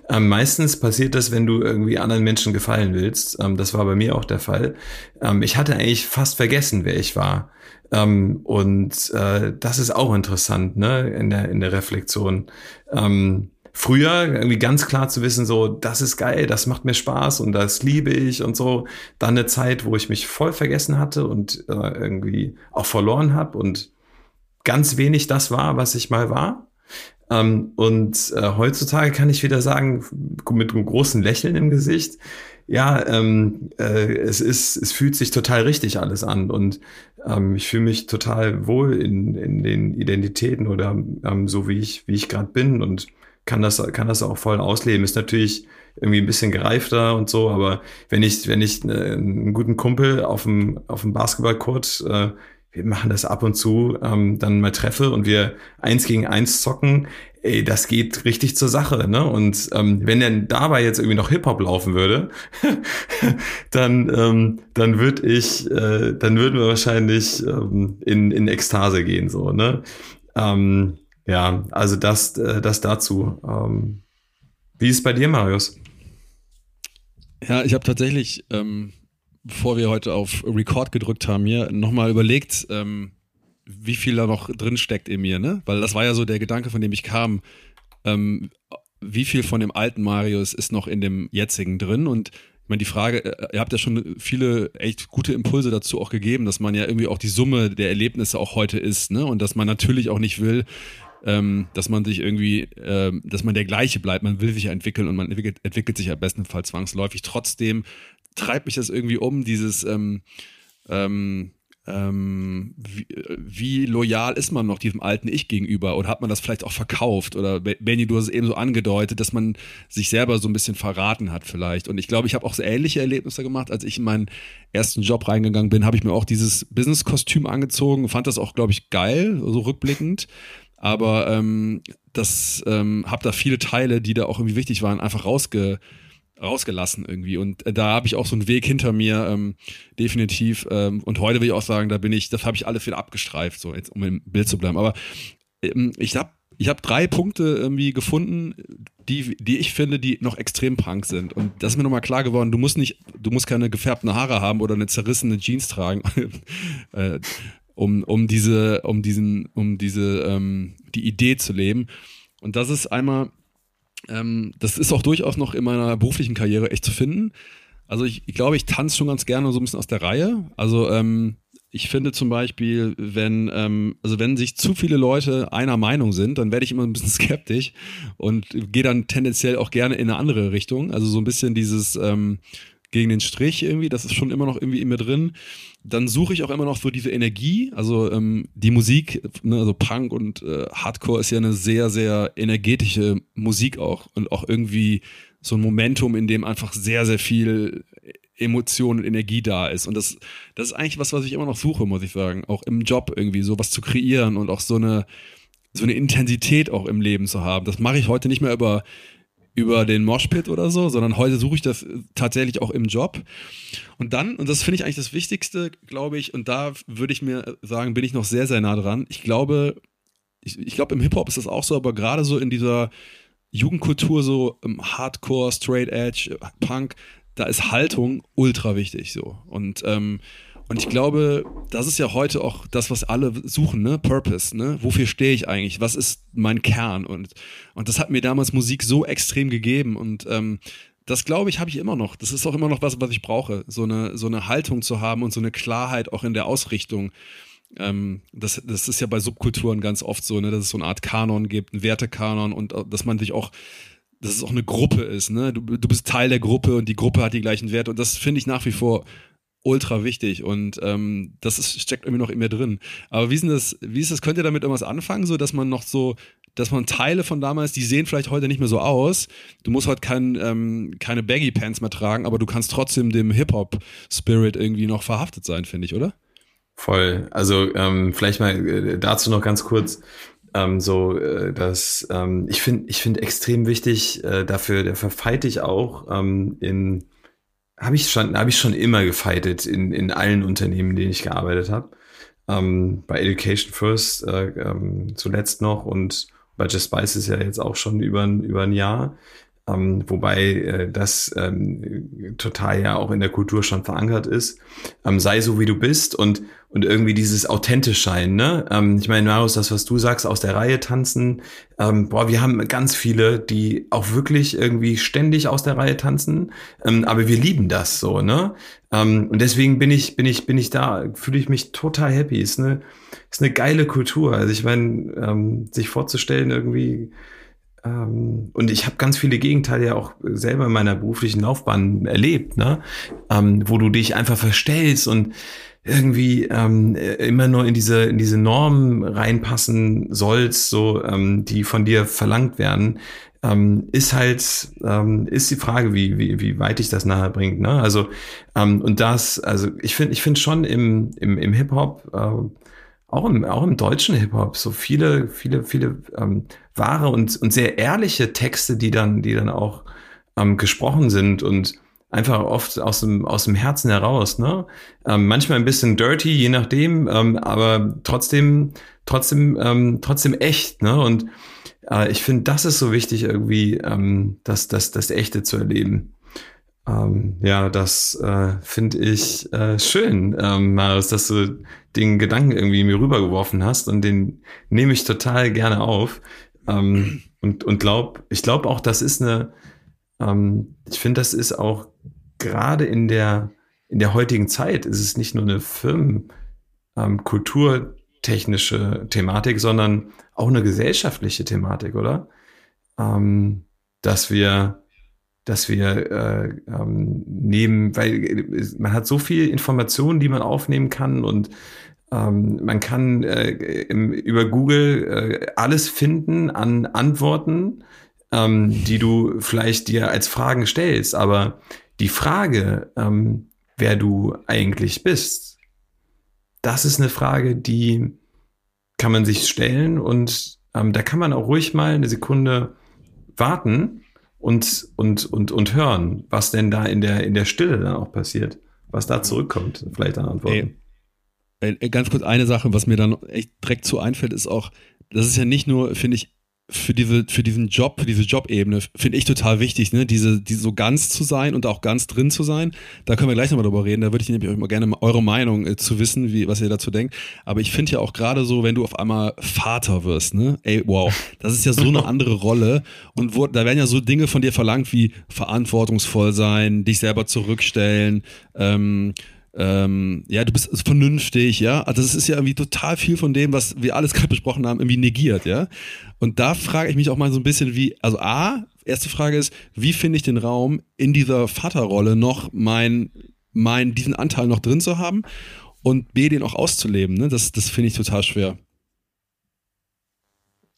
Ähm, meistens passiert das, wenn du irgendwie anderen Menschen gefallen willst. Ähm, das war bei mir auch der Fall. Ähm, ich hatte eigentlich fast vergessen, wer ich war. Ähm, und äh, das ist auch interessant, ne, in der, in der Reflexion. Ähm, früher irgendwie ganz klar zu wissen, so, das ist geil, das macht mir Spaß und das liebe ich und so. Dann eine Zeit, wo ich mich voll vergessen hatte und äh, irgendwie auch verloren habe und ganz wenig das war, was ich mal war. Ähm, und äh, heutzutage kann ich wieder sagen, mit einem großen Lächeln im Gesicht, ja, ähm, äh, es ist, es fühlt sich total richtig alles an und ähm, ich fühle mich total wohl in, in den Identitäten oder ähm, so wie ich, wie ich gerade bin und kann das, kann das auch voll ausleben. Ist natürlich irgendwie ein bisschen gereifter und so, aber wenn ich, wenn ich äh, einen guten Kumpel auf dem, auf dem Basketballcourt, äh, wir machen das ab und zu, ähm, dann mal treffe und wir eins gegen eins zocken, ey, das geht richtig zur Sache, ne? Und ähm, wenn denn dabei jetzt irgendwie noch Hip-Hop laufen würde, dann, ähm, dann würde ich, äh, dann würden wir wahrscheinlich ähm, in, in Ekstase gehen, so, ne? Ähm, ja, also das, äh, das dazu. Ähm, wie ist es bei dir, Marius? Ja, ich habe tatsächlich, ähm, bevor wir heute auf Record gedrückt haben, mir nochmal überlegt, ähm, wie viel da noch drin steckt in mir, ne? Weil das war ja so der Gedanke, von dem ich kam. Ähm, wie viel von dem alten Marius ist noch in dem jetzigen drin? Und ich meine, die Frage, äh, ihr habt ja schon viele echt gute Impulse dazu auch gegeben, dass man ja irgendwie auch die Summe der Erlebnisse auch heute ist, ne? Und dass man natürlich auch nicht will, ähm, dass man sich irgendwie, ähm, dass man der gleiche bleibt. Man will sich entwickeln und man entwickelt, entwickelt sich ja bestenfalls zwangsläufig. Trotzdem treibt mich das irgendwie um, dieses ähm, ähm, ähm, wie, wie, loyal ist man noch diesem alten Ich gegenüber? Oder hat man das vielleicht auch verkauft? Oder Benny, du hast es eben so angedeutet, dass man sich selber so ein bisschen verraten hat vielleicht. Und ich glaube, ich habe auch so ähnliche Erlebnisse gemacht, als ich in meinen ersten Job reingegangen bin, habe ich mir auch dieses Business-Kostüm angezogen, fand das auch, glaube ich, geil, so rückblickend, aber ähm, das ähm, habe da viele Teile, die da auch irgendwie wichtig waren, einfach rausge rausgelassen irgendwie. Und äh, da habe ich auch so einen Weg hinter mir, ähm, definitiv. Ähm, und heute will ich auch sagen, da bin ich, das habe ich alles wieder abgestreift, so jetzt, um im Bild zu bleiben. Aber ähm, ich habe ich hab drei Punkte irgendwie gefunden, die, die ich finde, die noch extrem punk sind. Und das ist mir nochmal klar geworden, du musst nicht, du musst keine gefärbten Haare haben oder eine zerrissene Jeans tragen. äh, um, um diese, um diesen, um diese, ähm, die Idee zu leben. Und das ist einmal, ähm, das ist auch durchaus noch in meiner beruflichen Karriere echt zu finden. Also ich, ich glaube, ich tanze schon ganz gerne so ein bisschen aus der Reihe. Also ähm, ich finde zum Beispiel, wenn, ähm, also wenn sich zu viele Leute einer Meinung sind, dann werde ich immer ein bisschen skeptisch und gehe dann tendenziell auch gerne in eine andere Richtung. Also so ein bisschen dieses ähm, gegen den Strich irgendwie, das ist schon immer noch irgendwie in mir drin dann suche ich auch immer noch so diese Energie. Also ähm, die Musik, ne, also Punk und äh, Hardcore ist ja eine sehr, sehr energetische Musik auch und auch irgendwie so ein Momentum, in dem einfach sehr, sehr viel Emotion und Energie da ist. Und das, das ist eigentlich was, was ich immer noch suche, muss ich sagen. Auch im Job irgendwie, so was zu kreieren und auch so eine, so eine Intensität auch im Leben zu haben. Das mache ich heute nicht mehr über über den Moshpit oder so, sondern heute suche ich das tatsächlich auch im Job. Und dann, und das finde ich eigentlich das Wichtigste, glaube ich, und da würde ich mir sagen, bin ich noch sehr, sehr nah dran. Ich glaube, ich, ich glaube, im Hip-Hop ist das auch so, aber gerade so in dieser Jugendkultur, so Hardcore, Straight Edge, Punk, da ist Haltung ultra wichtig so. Und ähm, und ich glaube, das ist ja heute auch das, was alle suchen, ne? Purpose, ne? Wofür stehe ich eigentlich? Was ist mein Kern? Und, und das hat mir damals Musik so extrem gegeben. Und ähm, das glaube ich, habe ich immer noch. Das ist auch immer noch was, was ich brauche. So eine, so eine Haltung zu haben und so eine Klarheit auch in der Ausrichtung. Ähm, das, das ist ja bei Subkulturen ganz oft so, ne, dass es so eine Art Kanon gibt, einen Wertekanon und äh, dass man sich auch dass es auch eine Gruppe ist, ne? Du, du bist Teil der Gruppe und die Gruppe hat die gleichen Werte und das finde ich nach wie vor ultra wichtig und ähm, das ist, steckt irgendwie noch in mir drin. Aber wie ist denn das, wie ist das, könnt ihr damit irgendwas anfangen, so dass man noch so, dass man Teile von damals, die sehen vielleicht heute nicht mehr so aus. Du musst heute kein, ähm, keine Baggy Pants mehr tragen, aber du kannst trotzdem dem Hip-Hop-Spirit irgendwie noch verhaftet sein, finde ich, oder? Voll. Also ähm, vielleicht mal äh, dazu noch ganz kurz. Ähm, so, äh, dass ähm, ich finde, ich finde extrem wichtig, äh, dafür, dafür fight ich auch ähm, in habe ich schon, habe ich schon immer gefightet in, in allen Unternehmen, in denen ich gearbeitet habe. Ähm, bei Education First äh, ähm, zuletzt noch und bei Just Spice ist ja jetzt auch schon über, über ein Jahr. Ähm, wobei äh, das ähm, total ja auch in der Kultur schon verankert ist. Ähm, sei so wie du bist und und irgendwie dieses authentisch sein, ne? Ähm, ich meine, Marius, das, was du sagst, aus der Reihe tanzen, ähm, boah, wir haben ganz viele, die auch wirklich irgendwie ständig aus der Reihe tanzen, ähm, aber wir lieben das so, ne? Ähm, und deswegen bin ich, bin ich, bin ich da, fühle ich mich total happy. Ist eine, ist eine geile Kultur. Also ich meine, ähm, sich vorzustellen, irgendwie ähm, und ich habe ganz viele Gegenteile ja auch selber in meiner beruflichen Laufbahn erlebt, ne? Ähm, wo du dich einfach verstellst und irgendwie ähm, immer nur in diese in diese Normen reinpassen sollst, so ähm, die von dir verlangt werden, ähm, ist halt ähm, ist die Frage, wie wie wie weit dich das nachher bringt. Ne? Also ähm, und das, also ich finde ich finde schon im im, im Hip Hop äh, auch im, auch im deutschen Hip-Hop so viele, viele, viele ähm, wahre und, und sehr ehrliche Texte, die dann, die dann auch ähm, gesprochen sind und einfach oft aus dem, aus dem Herzen heraus, ne? Ähm, manchmal ein bisschen dirty, je nachdem, ähm, aber trotzdem, trotzdem, ähm, trotzdem echt, ne? Und äh, ich finde, das ist so wichtig, irgendwie, ähm, das, das, das Echte zu erleben. Ähm, ja, das äh, finde ich äh, schön, ähm, Marius, dass du den Gedanken irgendwie mir rübergeworfen hast und den nehme ich total gerne auf. Ähm, und und glaub, ich glaube auch, das ist eine, ähm, ich finde, das ist auch gerade in der, in der heutigen Zeit, ist es nicht nur eine Firmenkulturtechnische ähm, Thematik, sondern auch eine gesellschaftliche Thematik, oder? Ähm, dass wir dass wir äh, ähm, nehmen, weil äh, man hat so viel Informationen, die man aufnehmen kann und ähm, man kann äh, im, über Google äh, alles finden an Antworten, ähm, die du vielleicht dir als Fragen stellst. Aber die Frage, ähm, wer du eigentlich bist, das ist eine Frage, die kann man sich stellen und ähm, da kann man auch ruhig mal eine Sekunde warten und, und, und, und hören, was denn da in der, in der Stille dann auch passiert, was da zurückkommt, vielleicht an Antworten. Ey, ganz kurz eine Sache, was mir dann echt direkt zu einfällt, ist auch, das ist ja nicht nur, finde ich, für diese, für diesen Job, für diese Jobebene, finde ich total wichtig, ne, diese, diese so ganz zu sein und auch ganz drin zu sein. Da können wir gleich nochmal drüber reden. Da würde ich nämlich auch gerne eure Meinung äh, zu wissen, wie, was ihr dazu denkt. Aber ich finde ja auch gerade so, wenn du auf einmal Vater wirst, ne, ey, wow, das ist ja so eine andere Rolle. Und wo, da werden ja so Dinge von dir verlangt wie verantwortungsvoll sein, dich selber zurückstellen, ähm, ähm, ja, du bist vernünftig, ja. Also das ist ja irgendwie total viel von dem, was wir alles gerade besprochen haben, irgendwie negiert, ja. Und da frage ich mich auch mal so ein bisschen, wie, also A, erste Frage ist, wie finde ich den Raum in dieser Vaterrolle noch mein, mein, diesen Anteil noch drin zu haben und B, den auch auszuleben, ne? Das, das finde ich total schwer.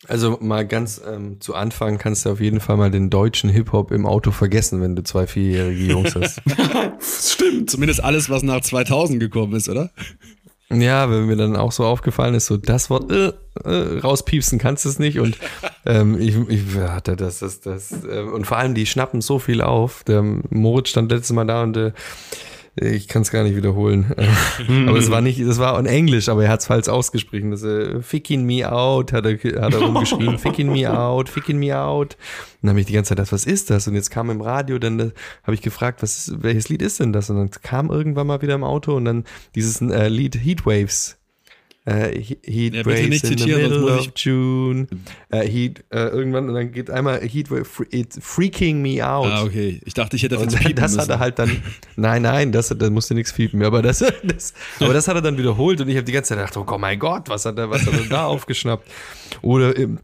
Also mal ganz ähm, zu Anfang kannst du auf jeden Fall mal den deutschen Hip-Hop im Auto vergessen, wenn du zwei vierjährige Jungs hast. Zumindest alles, was nach 2000 gekommen ist, oder? Ja, wenn mir dann auch so aufgefallen ist, so das Wort äh, äh, rauspiepsen kannst du es nicht und ähm, ich, ich hatte das, das, das äh, und vor allem die schnappen so viel auf. Der Moritz stand letztes Mal da und äh, ich kann es gar nicht wiederholen. aber es war nicht, das war in Englisch, aber er hat es falsch ausgesprochen. Das, äh, Ficking me out, hat er, hat er rumgeschrieben. Ficking me out, ficking me out. Und dann habe ich die ganze Zeit gedacht, was ist das? Und jetzt kam im Radio, dann äh, habe ich gefragt, was ist, welches Lied ist denn das? Und dann kam irgendwann mal wieder im Auto und dann dieses äh, Lied Heatwaves äh, Heat ja, Waves in the middle of June. Äh, heat, äh, irgendwann, und dann geht einmal Heat It's freaking me out. Ah, okay. Ich dachte, ich hätte das jetzt piepen Das müssen. hat er halt dann, nein, nein, das, das musste nichts piepen aber das, das, aber das hat er dann wiederholt und ich habe die ganze Zeit gedacht, oh mein Gott, was hat er, was hat er da aufgeschnappt? Oder im,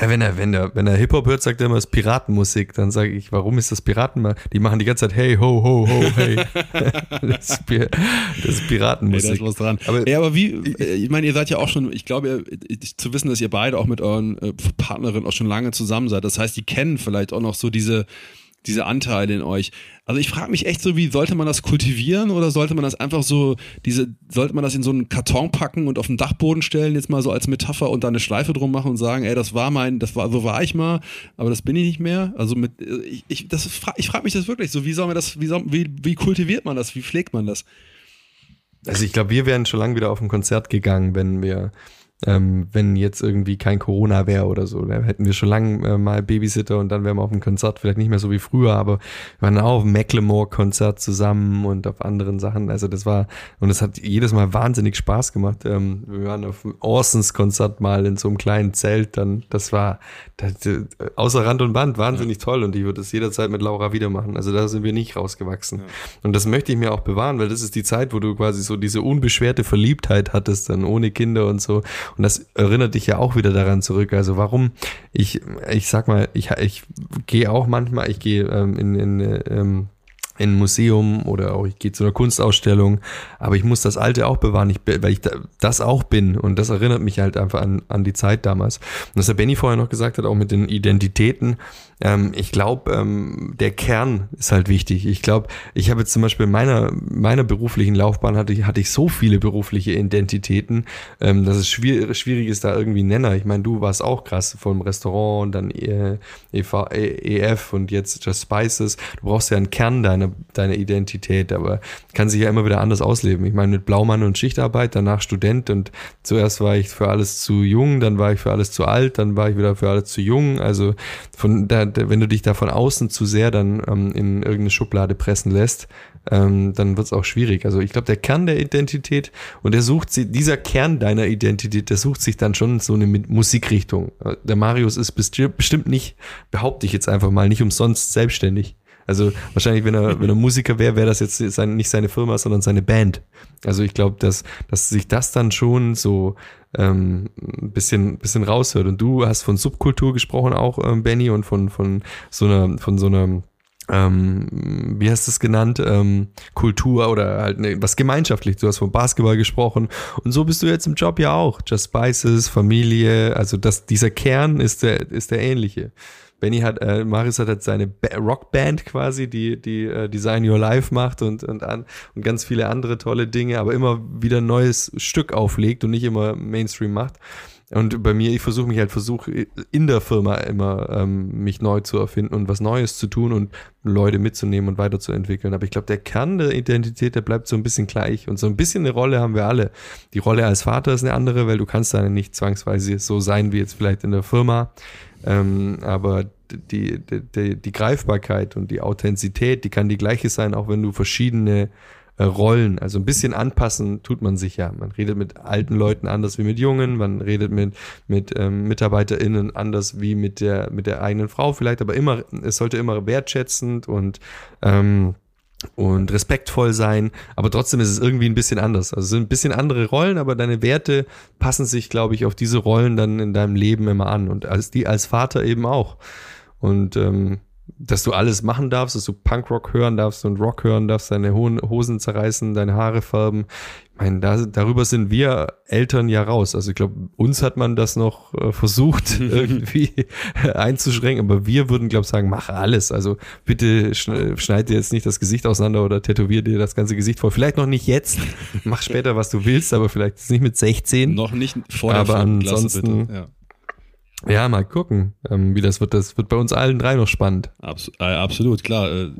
wenn er, wenn er, wenn er Hip-Hop hört, sagt er immer, es ist Piratenmusik. Dann sage ich, warum ist das Piraten? Die machen die ganze Zeit, hey, ho, ho, ho, hey. das, ist, das ist Piratenmusik. Hey, da ist was dran. Aber, ja, aber wie, äh, ich meine, ihr seid ja auch schon, ich glaube, zu wissen, dass ihr beide auch mit euren äh, Partnerinnen auch schon lange zusammen seid. Das heißt, die kennen vielleicht auch noch so diese, diese Anteile in euch. Also ich frage mich echt so, wie sollte man das kultivieren oder sollte man das einfach so, diese, sollte man das in so einen Karton packen und auf den Dachboden stellen, jetzt mal so als Metapher und da eine Schleife drum machen und sagen, ey, das war mein, das war, so war ich mal, aber das bin ich nicht mehr. Also mit, ich, ich, das, ich frage mich das wirklich so, wie soll man das, wie, soll, wie, wie kultiviert man das, wie pflegt man das? Also ich glaube, wir wären schon lange wieder auf ein Konzert gegangen, wenn wir ähm, wenn jetzt irgendwie kein Corona wäre oder so. Da hätten wir schon lange äh, mal Babysitter und dann wären wir auf dem Konzert, vielleicht nicht mehr so wie früher, aber wir waren auch auf dem Macklemore-Konzert zusammen und auf anderen Sachen. Also das war, und es hat jedes Mal wahnsinnig Spaß gemacht. Ähm, wir waren auf dem Orsons-Konzert mal in so einem kleinen Zelt, dann, das war das, äh, außer Rand und Band wahnsinnig ja. toll und ich würde es jederzeit mit Laura wieder machen. Also da sind wir nicht rausgewachsen. Ja. Und das möchte ich mir auch bewahren, weil das ist die Zeit, wo du quasi so diese unbeschwerte Verliebtheit hattest, dann ohne Kinder und so. Und das erinnert dich ja auch wieder daran zurück. Also warum ich, ich sag mal, ich, ich gehe auch manchmal, ich gehe ähm, in, in ähm, in ein Museum oder auch ich gehe zu einer Kunstausstellung, aber ich muss das Alte auch bewahren, ich, weil ich das auch bin und das erinnert mich halt einfach an, an die Zeit damals. Und was der Benny vorher noch gesagt hat, auch mit den Identitäten, ähm, ich glaube, ähm, der Kern ist halt wichtig. Ich glaube, ich habe jetzt zum Beispiel in meiner, meiner beruflichen Laufbahn hatte ich, hatte ich so viele berufliche Identitäten, ähm, dass es schwierig, schwierig ist, da irgendwie Nenner. Ich meine, du warst auch krass vom Restaurant und dann EV, EF und jetzt Just Spices. Du brauchst ja einen Kern deiner, deiner Identität, aber kann sich ja immer wieder anders ausleben. Ich meine, mit Blaumann und Schichtarbeit, danach Student und zuerst war ich für alles zu jung, dann war ich für alles zu alt, dann war ich wieder für alles zu jung. Also von da wenn du dich da von außen zu sehr dann ähm, in irgendeine Schublade pressen lässt, ähm, dann wird es auch schwierig. Also ich glaube, der Kern der Identität und der sucht sie, dieser Kern deiner Identität, der sucht sich dann schon so eine Musikrichtung. Der Marius ist bestimmt nicht, behaupte ich jetzt einfach mal, nicht umsonst selbstständig. Also wahrscheinlich, wenn er, wenn er Musiker wäre, wäre das jetzt sein, nicht seine Firma, sondern seine Band. Also ich glaube, dass, dass sich das dann schon so ähm, ein bisschen, bisschen raushört. Und du hast von Subkultur gesprochen auch, ähm, Benny, und von, von so einer, von so einer ähm, wie hast du es genannt, ähm, Kultur oder halt ne, was gemeinschaftlich. Du hast von Basketball gesprochen und so bist du jetzt im Job ja auch. Just Spices, Familie, also das, dieser Kern ist der, ist der ähnliche. Benny hat, äh, Marius hat halt seine Rockband quasi, die, die äh, Design Your Life macht und, und, an, und ganz viele andere tolle Dinge, aber immer wieder ein neues Stück auflegt und nicht immer Mainstream macht. Und bei mir, ich versuche mich halt, versuche in der Firma immer ähm, mich neu zu erfinden und was Neues zu tun und Leute mitzunehmen und weiterzuentwickeln. Aber ich glaube, der Kern der Identität, der bleibt so ein bisschen gleich. Und so ein bisschen eine Rolle haben wir alle. Die Rolle als Vater ist eine andere, weil du kannst dann nicht zwangsweise so sein wie jetzt vielleicht in der Firma. Ähm, aber die, die, die Greifbarkeit und die Authentizität, die kann die gleiche sein, auch wenn du verschiedene äh, Rollen, also ein bisschen anpassen tut man sich ja. Man redet mit alten Leuten anders wie mit jungen, man redet mit, mit ähm, MitarbeiterInnen anders wie mit der, mit der eigenen Frau vielleicht, aber immer, es sollte immer wertschätzend und ähm, und respektvoll sein, aber trotzdem ist es irgendwie ein bisschen anders. Also es sind ein bisschen andere Rollen, aber deine Werte passen sich, glaube ich, auf diese Rollen dann in deinem Leben immer an und als die als Vater eben auch. Und ähm, dass du alles machen darfst, dass du Punkrock hören darfst und Rock hören darfst, deine Hosen zerreißen, deine Haare färben. Ich meine, da, darüber sind wir Eltern ja raus. Also ich glaube, uns hat man das noch äh, versucht irgendwie einzuschränken, aber wir würden, glaube ich, sagen, mach alles. Also bitte schneid dir jetzt nicht das Gesicht auseinander oder tätowier dir das ganze Gesicht voll. Vielleicht noch nicht jetzt, mach später, was du willst, aber vielleicht nicht mit 16. Noch nicht vor der Aber ansonsten, ja. Ja, mal gucken, ähm, wie das wird. Das wird bei uns allen drei noch spannend. Abs äh, absolut, klar. Äh,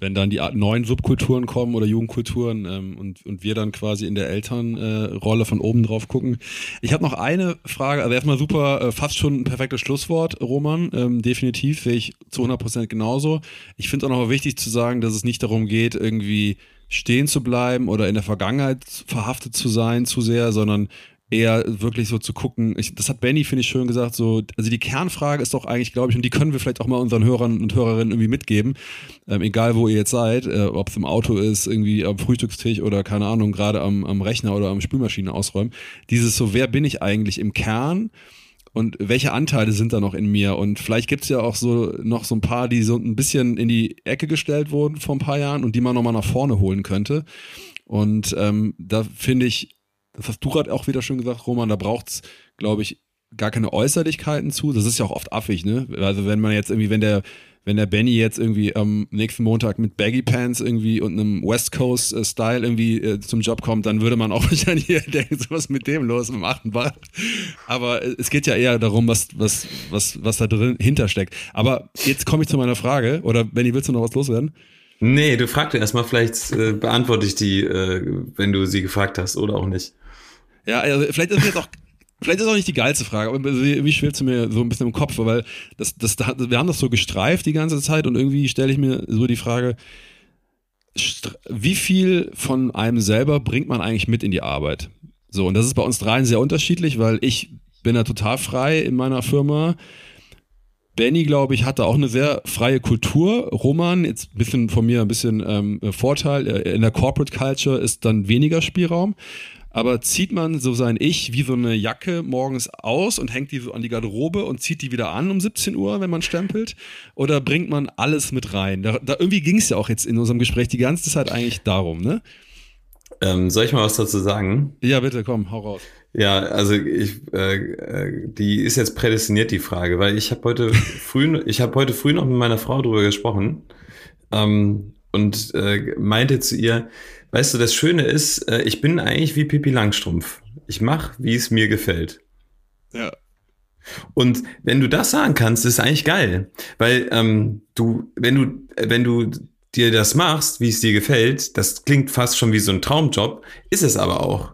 wenn dann die neuen Subkulturen kommen oder Jugendkulturen ähm, und, und wir dann quasi in der Elternrolle äh, von oben drauf gucken. Ich habe noch eine Frage, also erstmal super, äh, fast schon ein perfektes Schlusswort, Roman. Ähm, definitiv sehe ich zu 100 Prozent genauso. Ich finde es auch noch wichtig zu sagen, dass es nicht darum geht, irgendwie stehen zu bleiben oder in der Vergangenheit verhaftet zu sein zu sehr, sondern eher wirklich so zu gucken, ich, das hat Benny, finde ich, schön gesagt, so, also die Kernfrage ist doch eigentlich, glaube ich, und die können wir vielleicht auch mal unseren Hörern und Hörerinnen irgendwie mitgeben, ähm, egal wo ihr jetzt seid, äh, ob es im Auto ist, irgendwie am Frühstückstisch oder keine Ahnung, gerade am, am Rechner oder am Spülmaschine ausräumen. Dieses so, wer bin ich eigentlich im Kern? Und welche Anteile sind da noch in mir? Und vielleicht gibt's ja auch so noch so ein paar, die so ein bisschen in die Ecke gestellt wurden vor ein paar Jahren und die man nochmal nach vorne holen könnte. Und ähm, da finde ich, das hast du gerade auch wieder schön gesagt, Roman, da braucht's, glaube ich, gar keine Äußerlichkeiten zu. Das ist ja auch oft affig, ne? Also wenn man jetzt irgendwie, wenn der, wenn der Benny jetzt irgendwie am nächsten Montag mit Baggy Pants irgendwie und einem West Coast äh, Style irgendwie äh, zum Job kommt, dann würde man auch wahrscheinlich denken, so was mit dem los im achten Bad. Aber äh, es geht ja eher darum, was, was, was, was da drin hintersteckt. Aber jetzt komme ich zu meiner Frage, oder Benny, willst du noch was loswerden? Nee, du fragst erstmal, vielleicht äh, beantworte ich die, äh, wenn du sie gefragt hast oder auch nicht. Ja, also vielleicht ist jetzt auch Vielleicht ist auch nicht die geilste Frage, aber wie schwebt sie mir so ein bisschen im Kopf, weil das, das, wir haben das so gestreift die ganze Zeit und irgendwie stelle ich mir so die Frage, wie viel von einem selber bringt man eigentlich mit in die Arbeit? So, und das ist bei uns dreien sehr unterschiedlich, weil ich bin ja total frei in meiner Firma. Benny, glaube ich, hatte auch eine sehr freie Kultur. Roman, jetzt ein bisschen von mir ein bisschen ähm, Vorteil. Äh, in der Corporate Culture ist dann weniger Spielraum. Aber zieht man so sein Ich wie so eine Jacke morgens aus und hängt die so an die Garderobe und zieht die wieder an um 17 Uhr, wenn man stempelt? Oder bringt man alles mit rein? Da, da irgendwie ging es ja auch jetzt in unserem Gespräch die ganze Zeit eigentlich darum, ne? Ähm, soll ich mal was dazu sagen? Ja, bitte, komm, hau raus. Ja, also ich, äh, äh die ist jetzt prädestiniert die Frage, weil ich habe heute früh, ich habe heute früh noch mit meiner Frau drüber gesprochen ähm, und äh, meinte zu ihr, weißt du, das Schöne ist, äh, ich bin eigentlich wie Pippi Langstrumpf. Ich mache, wie es mir gefällt. Ja. Und wenn du das sagen kannst, ist eigentlich geil, weil ähm, du, wenn du, wenn du dir das machst, wie es dir gefällt, das klingt fast schon wie so ein Traumjob, ist es aber auch.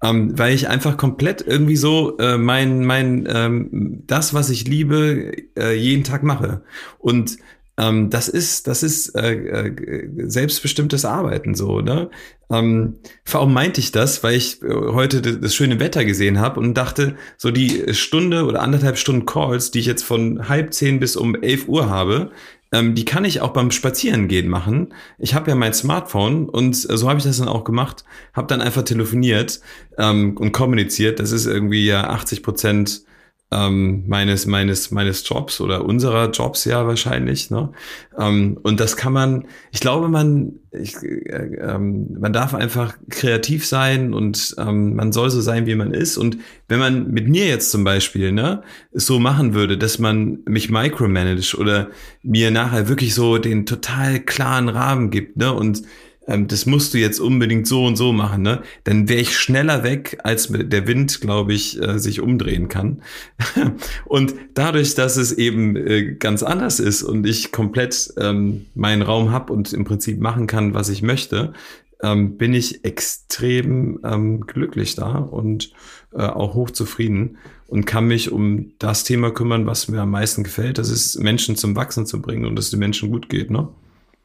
Ähm, weil ich einfach komplett irgendwie so äh, mein, mein, ähm, das, was ich liebe, äh, jeden Tag mache. Und ähm, das ist, das ist äh, äh, selbstbestimmtes Arbeiten so, ne? Ähm, warum meinte ich das? Weil ich äh, heute das schöne Wetter gesehen habe und dachte, so die Stunde oder anderthalb Stunden Calls, die ich jetzt von halb zehn bis um elf Uhr habe, ähm, die kann ich auch beim Spazierengehen machen. Ich habe ja mein Smartphone und so habe ich das dann auch gemacht, habe dann einfach telefoniert ähm, und kommuniziert. Das ist irgendwie ja 80 Prozent ähm, meines, meines, meines Jobs oder unserer Jobs ja wahrscheinlich. Ne? Ähm, und das kann man, ich glaube, man, ich, äh, ähm, man darf einfach kreativ sein und ähm, man soll so sein, wie man ist. Und wenn man mit mir jetzt zum Beispiel ne, so machen würde, dass man mich micromanagt oder mir nachher wirklich so den total klaren Rahmen gibt ne, und ähm, das musst du jetzt unbedingt so und so machen, ne? Dann wäre ich schneller weg, als der Wind, glaube ich, äh, sich umdrehen kann. und dadurch, dass es eben äh, ganz anders ist und ich komplett ähm, meinen Raum habe und im Prinzip machen kann, was ich möchte, ähm, bin ich extrem ähm, glücklich da und äh, auch hochzufrieden und kann mich um das Thema kümmern, was mir am meisten gefällt. Das ist Menschen zum Wachsen zu bringen und dass es den Menschen gut geht, ne?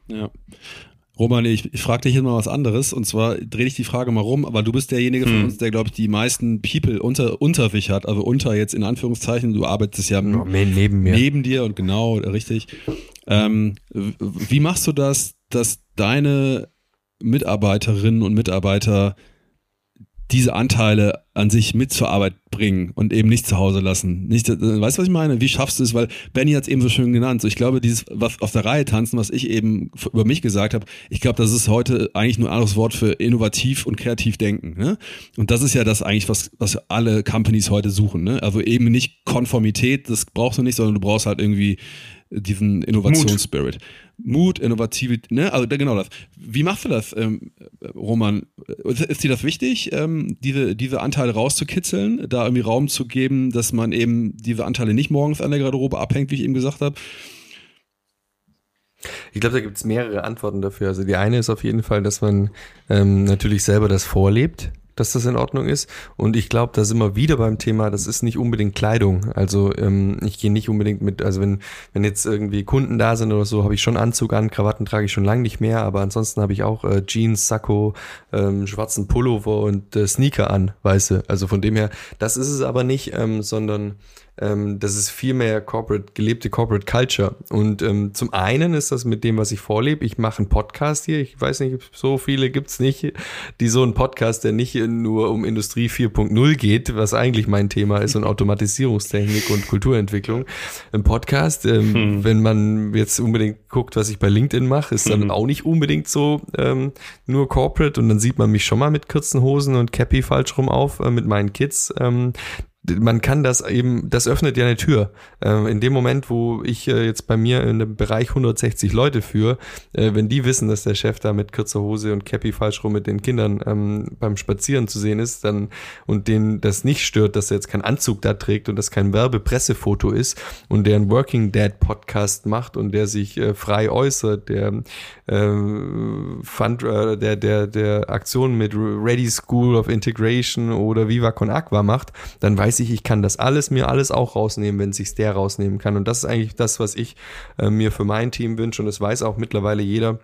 Ja. Roman, ich, ich frage dich jetzt mal was anderes und zwar drehe ich die Frage mal rum, aber du bist derjenige von hm. uns, der, glaube ich, die meisten People unter, unter sich hat, also unter jetzt in Anführungszeichen, du arbeitest ja oh, neben, mir. neben dir und genau, richtig. Ähm, wie machst du das, dass deine Mitarbeiterinnen und Mitarbeiter diese Anteile an sich mit zur Arbeit bringen und eben nicht zu Hause lassen. Nicht, äh, weißt du, was ich meine? Wie schaffst du es? Weil Benny hat es eben so schön genannt. So, ich glaube, dieses was auf der Reihe tanzen, was ich eben über mich gesagt habe, ich glaube, das ist heute eigentlich nur ein anderes Wort für innovativ und kreativ denken. Ne? Und das ist ja das eigentlich, was, was alle Companies heute suchen. Ne? Also eben nicht Konformität, das brauchst du nicht, sondern du brauchst halt irgendwie diesen Innovationsspirit. Mut, Innovativität, ne? Also genau das. Wie machst du das, ähm, Roman? Ist dir das wichtig, ähm, diese, diese Anteile rauszukitzeln, da irgendwie Raum zu geben, dass man eben diese Anteile nicht morgens an der Garderobe abhängt, wie ich eben gesagt habe? Ich glaube, da gibt es mehrere Antworten dafür. Also die eine ist auf jeden Fall, dass man ähm, natürlich selber das vorlebt dass das in Ordnung ist. Und ich glaube, da sind wir wieder beim Thema, das ist nicht unbedingt Kleidung. Also ähm, ich gehe nicht unbedingt mit, also wenn, wenn jetzt irgendwie Kunden da sind oder so, habe ich schon Anzug an, Krawatten trage ich schon lange nicht mehr, aber ansonsten habe ich auch äh, Jeans, Sakko, ähm, schwarzen Pullover und äh, Sneaker an, weiße. Also von dem her, das ist es aber nicht, ähm, sondern ähm, das ist viel mehr Corporate, gelebte Corporate Culture. Und ähm, zum einen ist das mit dem, was ich vorlebe. Ich mache einen Podcast hier. Ich weiß nicht, so viele gibt's nicht, die so einen Podcast, der nicht nur um Industrie 4.0 geht, was eigentlich mein Thema ist und Automatisierungstechnik und Kulturentwicklung. Ein Podcast, ähm, hm. wenn man jetzt unbedingt guckt, was ich bei LinkedIn mache, ist dann hm. auch nicht unbedingt so ähm, nur Corporate und dann sieht man mich schon mal mit kurzen Hosen und Cappy falsch rum auf äh, mit meinen Kids. Ähm, man kann das eben, das öffnet ja eine Tür. Ähm, in dem Moment, wo ich äh, jetzt bei mir in dem Bereich 160 Leute führe, äh, wenn die wissen, dass der Chef da mit kurzer Hose und Cappy falsch rum mit den Kindern ähm, beim Spazieren zu sehen ist, dann und denen das nicht stört, dass er jetzt keinen Anzug da trägt und das kein Werbepressefoto ist und der einen Working Dad Podcast macht und der sich äh, frei äußert, der ähm, Fund, äh, der der der Aktion mit Ready School of Integration oder Viva Con Aqua macht, dann weiß weiß ich, ich kann das alles, mir alles auch rausnehmen, wenn sich der rausnehmen kann. Und das ist eigentlich das, was ich äh, mir für mein Team wünsche. Und das weiß auch mittlerweile jeder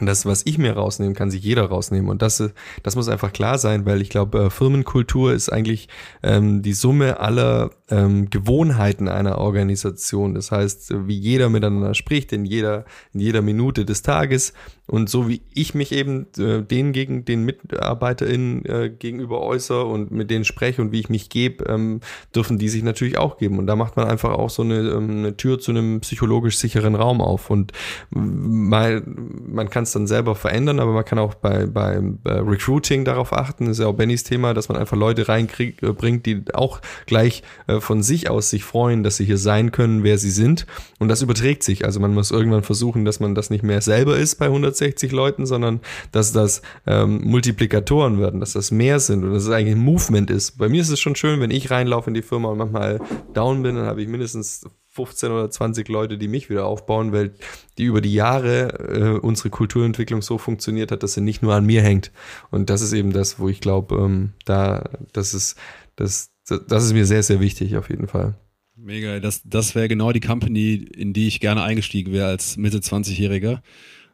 Und das, was ich mir rausnehmen, kann sich jeder rausnehmen. Und das, das muss einfach klar sein, weil ich glaube, äh, Firmenkultur ist eigentlich ähm, die Summe aller ähm, Gewohnheiten einer Organisation. Das heißt, wie jeder miteinander spricht in jeder, in jeder Minute des Tages und so wie ich mich eben äh, denen gegen den MitarbeiterInnen äh, gegenüber äußere und mit denen spreche und wie ich mich gebe, ähm, dürfen die sich natürlich auch geben. Und da macht man einfach auch so eine, ähm, eine Tür zu einem psychologisch sicheren Raum auf. Und mal, man kann es dann selber verändern, aber man kann auch bei, bei, bei Recruiting darauf achten. Das ist ja auch Bennys Thema, dass man einfach Leute reinbringt, die auch gleich äh, von sich aus sich freuen, dass sie hier sein können, wer sie sind. Und das überträgt sich. Also man muss irgendwann versuchen, dass man das nicht mehr selber ist bei 160 Leuten, sondern dass das ähm, Multiplikatoren werden, dass das mehr sind und dass es eigentlich ein Movement ist. Bei mir ist es schon schön, wenn ich reinlaufe in die Firma und manchmal down bin, dann habe ich mindestens 15 oder 20 Leute, die mich wieder aufbauen, weil die über die Jahre äh, unsere Kulturentwicklung so funktioniert hat, dass sie nicht nur an mir hängt. Und das ist eben das, wo ich glaube, ähm, da, das ist, das, das ist mir sehr, sehr wichtig auf jeden Fall. Mega, das, das wäre genau die Company, in die ich gerne eingestiegen wäre als Mitte 20-Jähriger.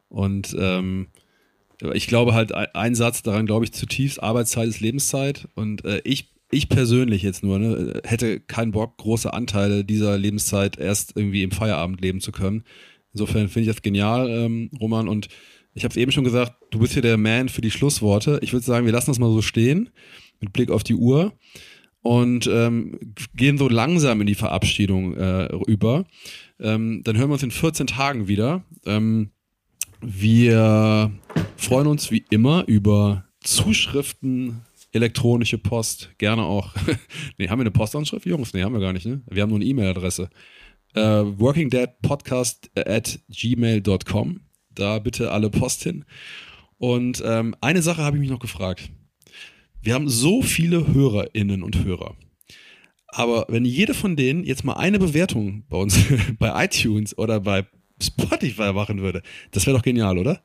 Und ähm, ich glaube halt, ein Satz daran glaube ich zutiefst, Arbeitszeit ist Lebenszeit. Und äh, ich, ich persönlich jetzt nur, ne, hätte keinen Bock, große Anteile dieser Lebenszeit erst irgendwie im Feierabend leben zu können. Insofern finde ich das genial, ähm, Roman. Und ich habe es eben schon gesagt, du bist hier der Man für die Schlussworte. Ich würde sagen, wir lassen das mal so stehen, mit Blick auf die Uhr und ähm, gehen so langsam in die Verabschiedung äh, über. Ähm, dann hören wir uns in 14 Tagen wieder. Ähm, wir freuen uns wie immer über Zuschriften, elektronische Post, gerne auch. nee, haben wir eine Postanschrift, Jungs? Nee, haben wir gar nicht, ne? Wir haben nur eine E-Mail-Adresse. Äh, workingdeadpodcast at gmail.com. Da bitte alle Post hin. Und ähm, eine Sache habe ich mich noch gefragt. Wir haben so viele Hörerinnen und Hörer. Aber wenn jede von denen jetzt mal eine Bewertung bei uns, bei iTunes oder bei Spotify machen würde, das wäre doch genial, oder?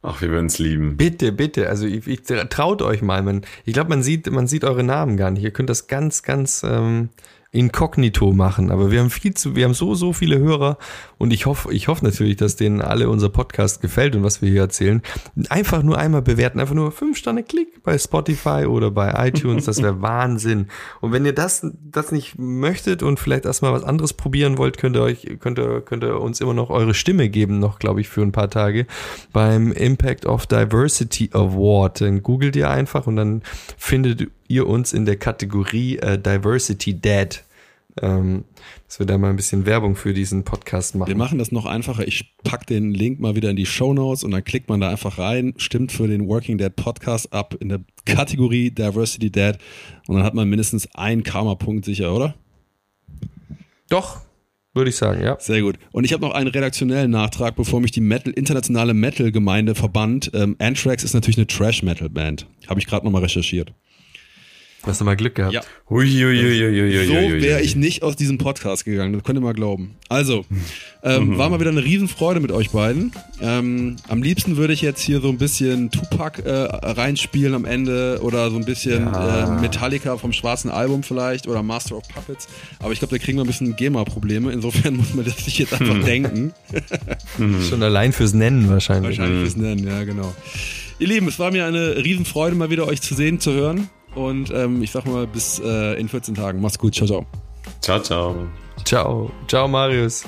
Ach, wir würden es lieben. Bitte, bitte. Also ich, ich traut euch mal. Man, ich glaube, man sieht, man sieht eure Namen gar nicht. Ihr könnt das ganz, ganz ähm, inkognito machen. Aber wir haben viel zu, wir haben so, so viele Hörer und ich hoffe, ich hoffe natürlich, dass denen alle unser Podcast gefällt und was wir hier erzählen. Einfach nur einmal bewerten, einfach nur fünf Sterne Klick bei Spotify oder bei iTunes, das wäre Wahnsinn. Und wenn ihr das, das nicht möchtet und vielleicht erstmal was anderes probieren wollt, könnt ihr euch, könnt ihr, könnt ihr uns immer noch eure Stimme geben, noch, glaube ich, für ein paar Tage beim Impact of Diversity Award. Dann googelt ihr einfach und dann findet ihr uns in der Kategorie äh, Diversity Dad. Ähm, dass wir da mal ein bisschen Werbung für diesen Podcast machen. Wir machen das noch einfacher. Ich pack den Link mal wieder in die Show Notes und dann klickt man da einfach rein, stimmt für den Working Dad Podcast ab in der Kategorie Diversity Dad und dann hat man mindestens einen Karma-Punkt sicher, oder? Doch, würde ich sagen, ja. Sehr gut. Und ich habe noch einen redaktionellen Nachtrag, bevor mich die Metal, internationale Metal-Gemeinde verbannt. Ähm, Anthrax ist natürlich eine Trash-Metal-Band. Habe ich gerade nochmal recherchiert. Hast du mal Glück gehabt. Ja. Hui, hui, hui, so wäre ich nicht aus diesem Podcast gegangen, das könnt ihr mal glauben. Also, ähm, mhm. war mal wieder eine Riesenfreude mit euch beiden. Ähm, am liebsten würde ich jetzt hier so ein bisschen Tupac äh, reinspielen am Ende oder so ein bisschen ja. äh, Metallica vom schwarzen Album vielleicht oder Master of Puppets. Aber ich glaube, da kriegen wir ein bisschen GEMA-Probleme. Insofern muss man das sich jetzt einfach mhm. denken. Mhm. Schon allein fürs Nennen wahrscheinlich. Wahrscheinlich fürs Nennen, ja genau. Ihr Lieben, es war mir eine Riesenfreude, mal wieder euch zu sehen, zu hören. Und ähm, ich sag mal, bis äh, in 14 Tagen. Mach's gut. Ciao, ciao. Ciao, ciao. Ciao. Ciao, Marius.